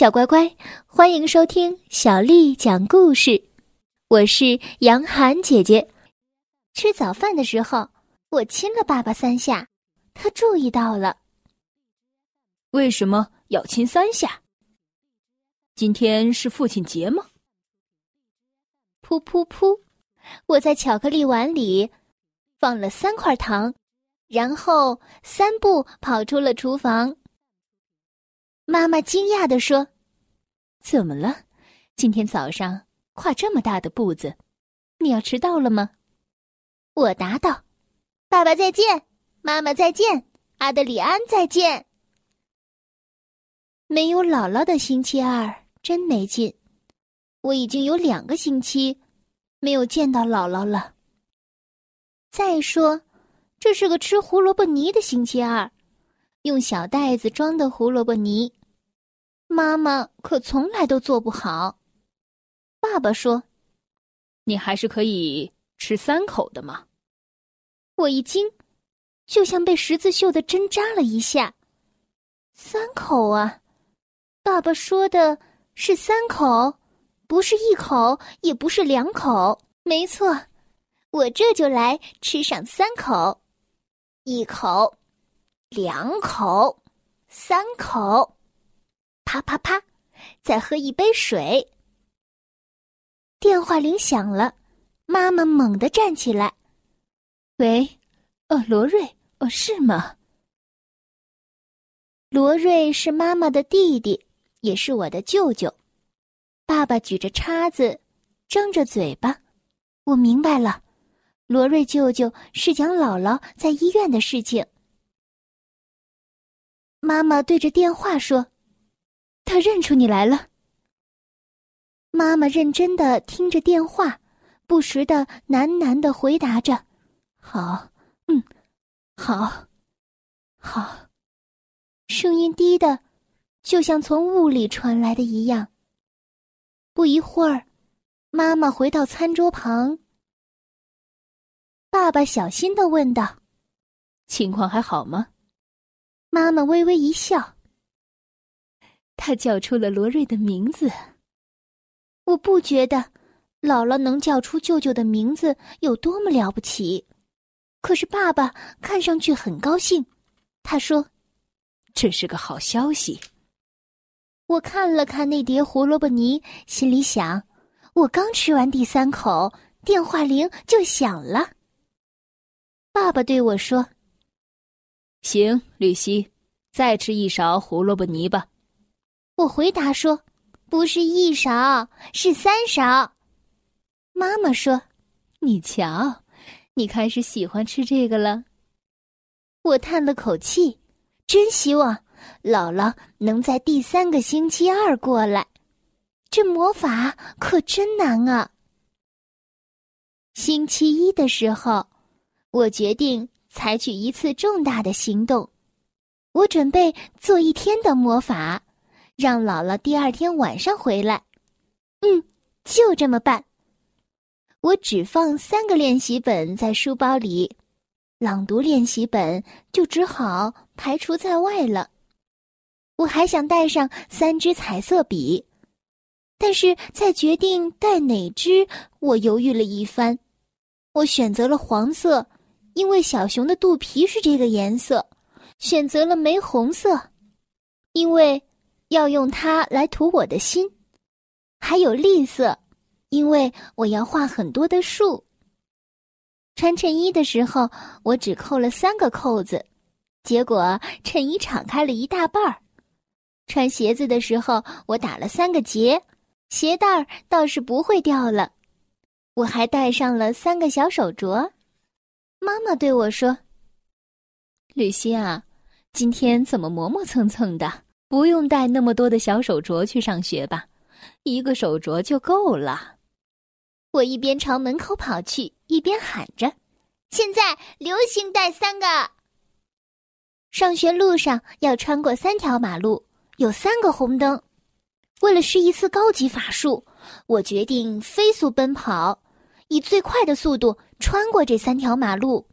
小乖乖，欢迎收听小丽讲故事。我是杨涵姐姐。吃早饭的时候，我亲了爸爸三下，他注意到了。为什么要亲三下？今天是父亲节吗？噗噗噗！我在巧克力碗里放了三块糖，然后三步跑出了厨房。妈妈惊讶地说：“怎么了？今天早上跨这么大的步子，你要迟到了吗？”我答道：“爸爸再见，妈妈再见，阿德里安再见。”没有姥姥的星期二真没劲，我已经有两个星期没有见到姥姥了。再说，这是个吃胡萝卜泥的星期二，用小袋子装的胡萝卜泥。妈妈可从来都做不好。爸爸说：“你还是可以吃三口的嘛。”我一惊，就像被十字绣的针扎了一下。三口啊！爸爸说的是三口，不是一口，也不是两口。没错，我这就来吃上三口，一口，两口，三口。啪啪啪！再喝一杯水。电话铃响了，妈妈猛地站起来。喂，哦，罗瑞，哦，是吗？罗瑞是妈妈的弟弟，也是我的舅舅。爸爸举着叉子，张着嘴巴。我明白了，罗瑞舅舅是讲姥姥在医院的事情。妈妈对着电话说。他认出你来了。妈妈认真的听着电话，不时的喃喃的回答着：“好，嗯，好，好。”声音低的，就像从雾里传来的一样。不一会儿，妈妈回到餐桌旁。爸爸小心的问道：“情况还好吗？”妈妈微微一笑。他叫出了罗瑞的名字。我不觉得姥姥能叫出舅舅的名字有多么了不起，可是爸爸看上去很高兴。他说：“这是个好消息。”我看了看那碟胡萝卜泥，心里想：我刚吃完第三口，电话铃就响了。爸爸对我说：“行，吕西，再吃一勺胡萝卜泥吧。”我回答说：“不是一勺，是三勺。”妈妈说：“你瞧，你开始喜欢吃这个了。”我叹了口气，真希望姥姥能在第三个星期二过来。这魔法可真难啊！星期一的时候，我决定采取一次重大的行动。我准备做一天的魔法。让姥姥第二天晚上回来，嗯，就这么办。我只放三个练习本在书包里，朗读练习本就只好排除在外了。我还想带上三支彩色笔，但是在决定带哪支，我犹豫了一番。我选择了黄色，因为小熊的肚皮是这个颜色；选择了玫红色，因为。要用它来涂我的心，还有绿色，因为我要画很多的树。穿衬衣的时候，我只扣了三个扣子，结果衬衣敞开了一大半儿。穿鞋子的时候，我打了三个结，鞋带儿倒是不会掉了。我还戴上了三个小手镯。妈妈对我说：“吕西啊，今天怎么磨磨蹭蹭的？”不用带那么多的小手镯去上学吧，一个手镯就够了。我一边朝门口跑去，一边喊着：“现在流行带三个。”上学路上要穿过三条马路，有三个红灯。为了试一次高级法术，我决定飞速奔跑，以最快的速度穿过这三条马路。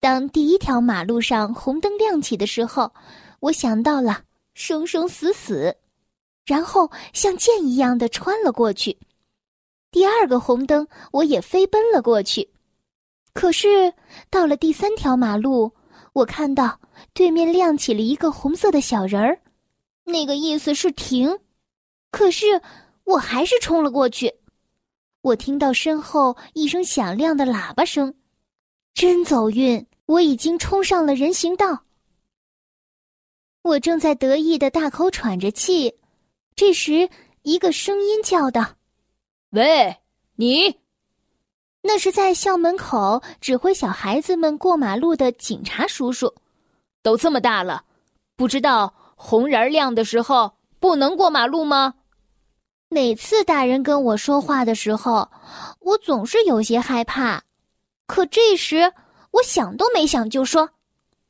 当第一条马路上红灯亮起的时候，我想到了。生生死死，然后像箭一样的穿了过去。第二个红灯，我也飞奔了过去。可是到了第三条马路，我看到对面亮起了一个红色的小人儿，那个意思是停。可是我还是冲了过去。我听到身后一声响亮的喇叭声，真走运！我已经冲上了人行道。我正在得意的大口喘着气，这时一个声音叫道。喂，你！那是在校门口指挥小孩子们过马路的警察叔叔。都这么大了，不知道红人亮的时候不能过马路吗？每次大人跟我说话的时候，我总是有些害怕。可这时，我想都没想就说：“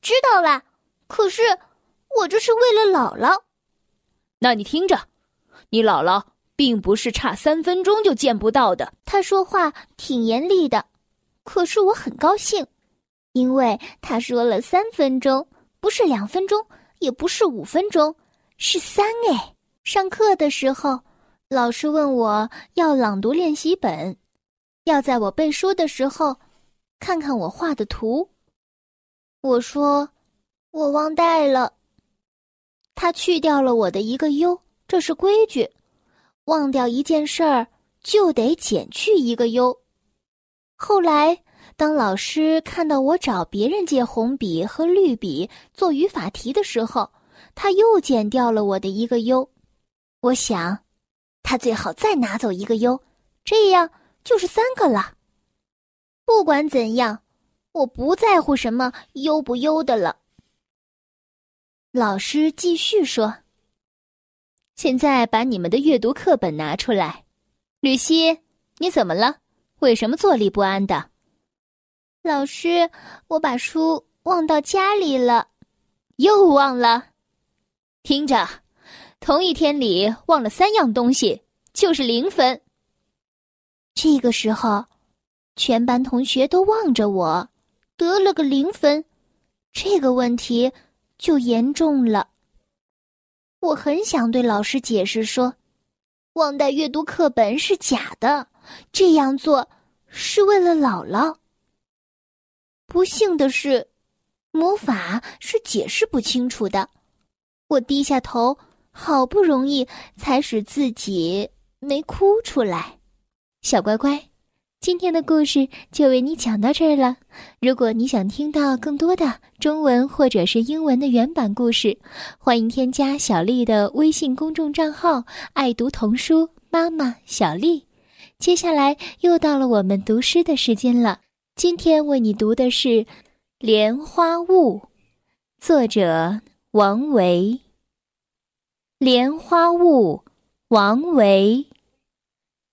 知道了。”可是，我这是为了姥姥。那你听着，你姥姥。并不是差三分钟就见不到的。他说话挺严厉的，可是我很高兴，因为他说了三分钟，不是两分钟，也不是五分钟，是三哎。上课的时候，老师问我要朗读练习本，要在我背书的时候看看我画的图。我说我忘带了。他去掉了我的一个优，这是规矩。忘掉一件事儿，就得减去一个优。后来，当老师看到我找别人借红笔和绿笔做语法题的时候，他又减掉了我的一个优。我想，他最好再拿走一个优，这样就是三个了。不管怎样，我不在乎什么优不优的了。老师继续说。现在把你们的阅读课本拿出来，吕西，你怎么了？为什么坐立不安的？老师，我把书忘到家里了，又忘了。听着，同一天里忘了三样东西就是零分。这个时候，全班同学都望着我，得了个零分，这个问题就严重了。我很想对老师解释说，忘带阅读课本是假的，这样做是为了姥姥。不幸的是，魔法是解释不清楚的。我低下头，好不容易才使自己没哭出来。小乖乖。今天的故事就为你讲到这儿了。如果你想听到更多的中文或者是英文的原版故事，欢迎添加小丽的微信公众账号“爱读童书妈妈小丽”。接下来又到了我们读诗的时间了。今天为你读的是《莲花坞》，作者王维。莲花坞，王维。